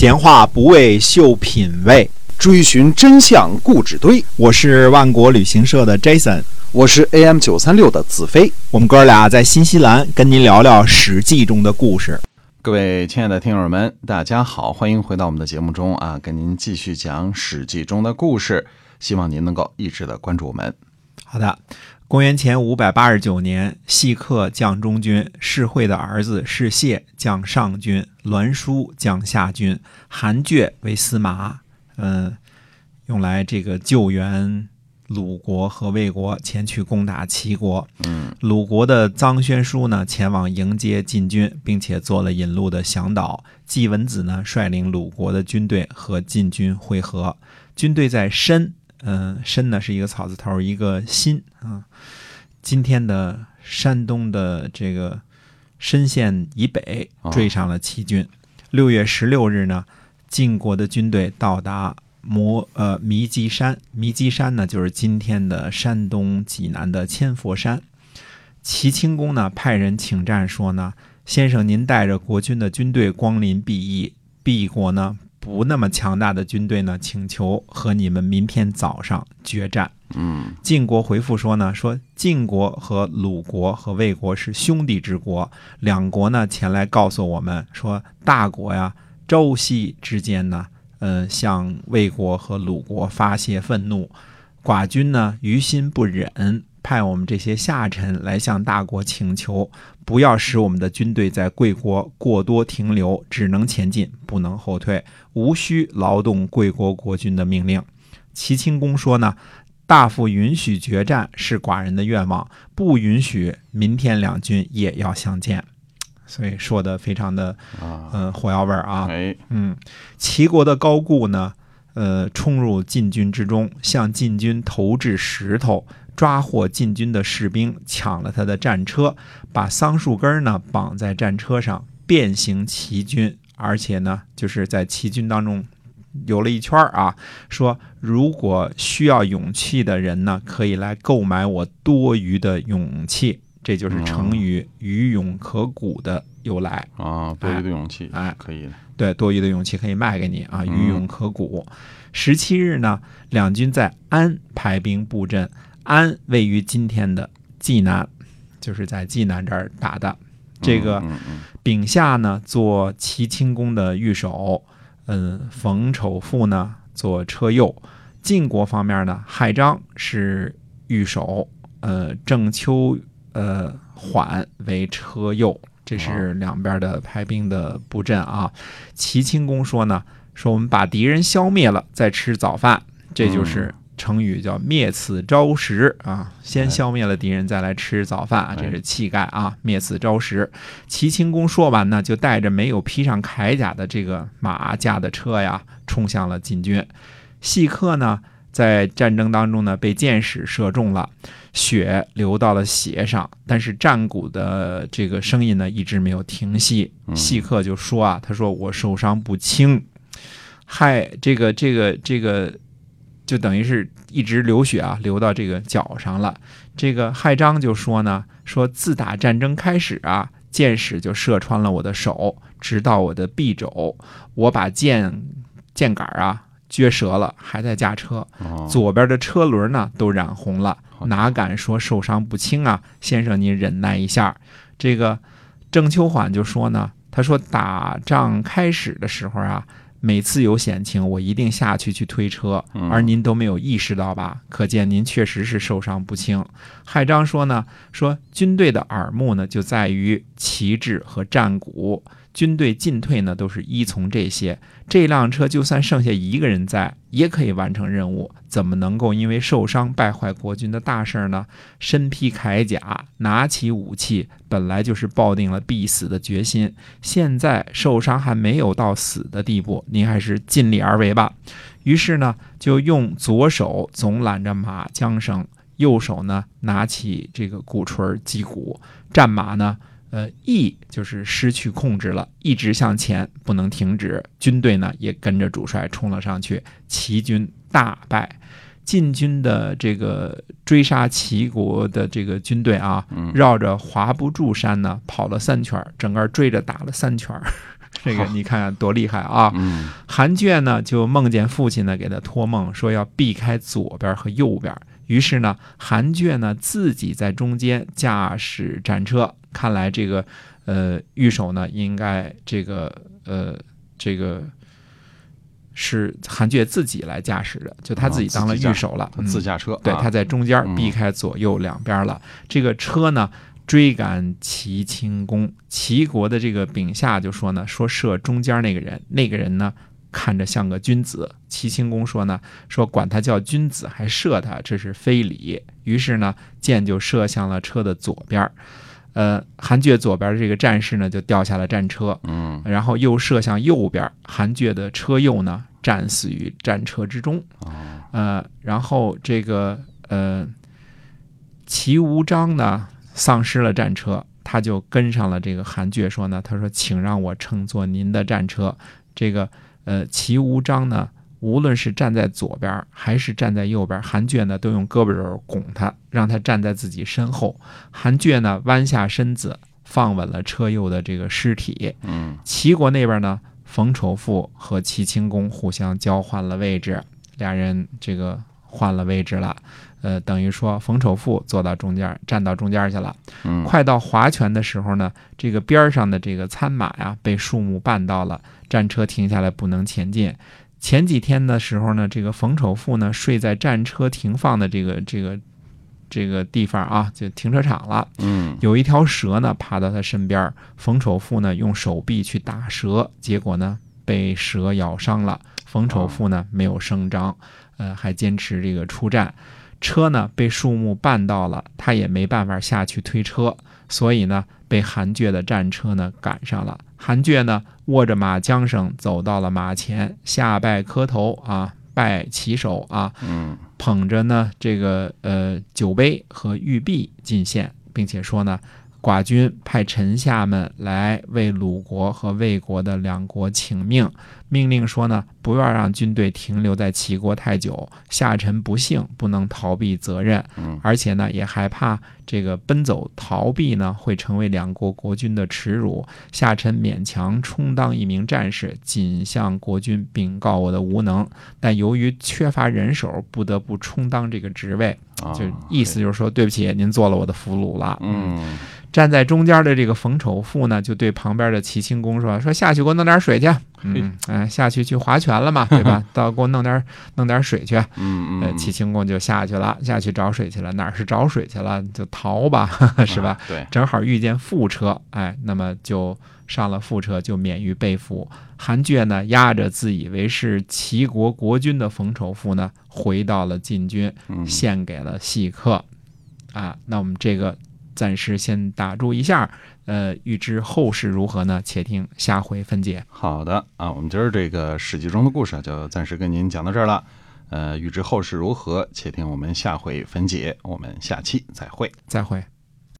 闲话不为秀品味，追寻真相故纸堆。我是万国旅行社的 Jason，我是 AM 九三六的子飞。我们哥俩在新西兰跟您聊聊《史记》中的故事。各位亲爱的听友们，大家好，欢迎回到我们的节目中啊，跟您继续讲《史记》中的故事。希望您能够一直的关注我们。好的，公元前五百八十九年，细客将中军，士会的儿子士燮将上军，栾书将下军，韩厥为司马，嗯，用来这个救援鲁国和魏国前去攻打齐国。嗯，鲁国的臧宣书呢，前往迎接晋军，并且做了引路的向导。季文子呢，率领鲁国的军队和晋军会合，军队在申。嗯，申呢是一个草字头，一个新啊。今天的山东的这个深县以北追上了齐军。六月十六日呢，晋国的军队到达摩呃弥基山，弥基山呢就是今天的山东济南的千佛山。齐清公呢派人请战说呢，先生您带着国军的军队光临敝邑，敝国呢。不那么强大的军队呢，请求和你们明天早上决战。嗯，晋国回复说呢，说晋国和鲁国和魏国是兄弟之国，两国呢前来告诉我们说，大国呀周西之间呢，嗯，向魏国和鲁国发泄愤怒，寡君呢于心不忍。派我们这些下臣来向大国请求，不要使我们的军队在贵国过多停留，只能前进，不能后退，无需劳动贵国国君的命令。齐清公说呢，大夫允许决战是寡人的愿望，不允许明天两军也要相见。所以说的非常的，嗯，火药味儿啊。嗯，齐国的高固呢，呃，冲入晋军之中，向晋军投掷石头。抓获晋军的士兵，抢了他的战车，把桑树根呢绑在战车上，变形骑军，而且呢，就是在骑军当中游了一圈啊。说如果需要勇气的人呢，可以来购买我多余的勇气，这就是成语“余勇可鼓”的由来啊。多余的勇气，哎，可以的。对，多余的勇气可以卖给你啊。余勇可鼓。十七日呢，两军在安排兵布阵。安位于今天的济南，就是在济南这儿打的。这个丙夏呢，做齐清公的御手，嗯，冯丑父呢做车右。晋国方面呢，亥章是御手，呃，郑秋呃缓为车右。这是两边的排兵的布阵啊。齐清公说呢，说我们把敌人消灭了，再吃早饭，这就是。成语叫灭此朝食啊，先消灭了敌人，再来吃早饭啊，这是气概啊。灭此朝食。齐清公说完呢，就带着没有披上铠甲的这个马驾的车呀，冲向了晋军。细客呢，在战争当中呢，被箭矢射中了，血流到了鞋上，但是战鼓的这个声音呢，一直没有停息。细客就说啊，他说我受伤不轻，害，这个这个这个。就等于是一直流血啊，流到这个脚上了。这个亥章就说呢，说自打战争开始啊，箭矢就射穿了我的手，直到我的臂肘，我把箭箭杆啊撅折了，还在驾车。左边的车轮呢都染红了，哪敢说受伤不轻啊？先生您忍耐一下。这个郑秋缓就说呢，他说打仗开始的时候啊。每次有险情，我一定下去去推车，而您都没有意识到吧？可见您确实是受伤不轻。亥章说呢，说军队的耳目呢就在于旗帜和战鼓。军队进退呢，都是依从这些。这辆车就算剩下一个人在，也可以完成任务。怎么能够因为受伤败坏国军的大事呢？身披铠甲，拿起武器，本来就是抱定了必死的决心。现在受伤还没有到死的地步，您还是尽力而为吧。于是呢，就用左手总揽着马缰绳，右手呢拿起这个鼓槌击鼓，战马呢。呃，意就是失去控制了，一直向前，不能停止。军队呢也跟着主帅冲了上去，齐军大败。晋军的这个追杀齐国的这个军队啊，绕着华不注山呢跑了三圈，整个追着打了三圈。这个你看多厉害啊！嗯韩厥呢就梦见父亲呢给他托梦说要避开左边和右边，于是呢韩厥呢自己在中间驾驶战车。看来这个呃御手呢应该这个呃这个是韩厥自己来驾驶的，就他自己当了御手了，自驾车，对，啊他在中间嗯避开左右两边了。这个车呢追赶齐清公，齐国的这个丙下就说呢，说射中间那个人，那个人呢看着像个君子。齐清公说呢，说管他叫君子还射他，这是非礼。于是呢，箭就射向了车的左边儿。呃，韩厥左边这个战士呢，就掉下了战车，嗯然后又射向右边，韩厥的车右呢战死于战车之中。哦呃，然后这个呃，齐无章呢丧失了战车，他就跟上了这个韩厥，说呢，他说，请让我乘坐您的战车。这个呃，齐无章呢，无论是站在左边还是站在右边，韩厥呢都用胳膊肘拱他，让他站在自己身后。韩厥呢弯下身子，放稳了车右的这个尸体。嗯齐国那边呢，冯丑富和齐清公互相交换了位置，俩人这个换了位置了。呃，等于说冯丑富坐到中间，站到中间去了。嗯快到划拳的时候呢，这个边上的这个参马呀，被树木绊到了，战车停下来不能前进。前几天的时候呢，这个冯丑富呢睡在战车停放的这个这个这个地方啊，就停车场了。嗯有一条蛇呢爬到他身边，冯丑富呢用手臂去打蛇，结果呢被蛇咬伤了。冯丑富呢没有声张，呃，还坚持这个出战。车呢被树木绊到了，他也没办法下去推车，所以呢被韩厥的战车呢赶上了。韩厥呢握着马缰绳走到了马前，下拜磕头啊，拜旗手啊，嗯。捧着呢这个呃酒杯和玉璧进献，并且说呢，寡君派臣下们来为鲁国和魏国的两国请命，命令说呢，不要让军队停留在齐国太久，下臣不幸，不能逃避责任，嗯而且呢也害怕这个奔走逃避呢会成为两国国君的耻辱，下臣勉强充当一名战士，仅向国君禀告我的无能，但由于缺乏人手，不得不充当这个职位。啊就意思就是说，对不起，您做了我的俘虏了。嗯站在中间的这个冯丑富呢，就对旁边的齐清公说：“说下去给我弄点水去。嗯，哎，下去去划拳了嘛，对吧？到给我弄点弄点水去。嗯嗯，呃，齐清公就下去了，下去找水去了。哪儿是找水去了？就逃吧，是吧？啊对，正好遇见副车，哎，那么就上了副车，就免于被俘。韩厥呢，押着自以为是齐国国君的冯丑富呢，回到了晋军，嗯献给了细客。啊，那我们这个暂时先打住一下，呃，预知后事如何呢？且听下回分解。好的啊，我们今儿这个史记中的故事啊就暂时跟您讲到这儿了。呃，预知后事如何，且听我们下回分解。我们下期再会。再会。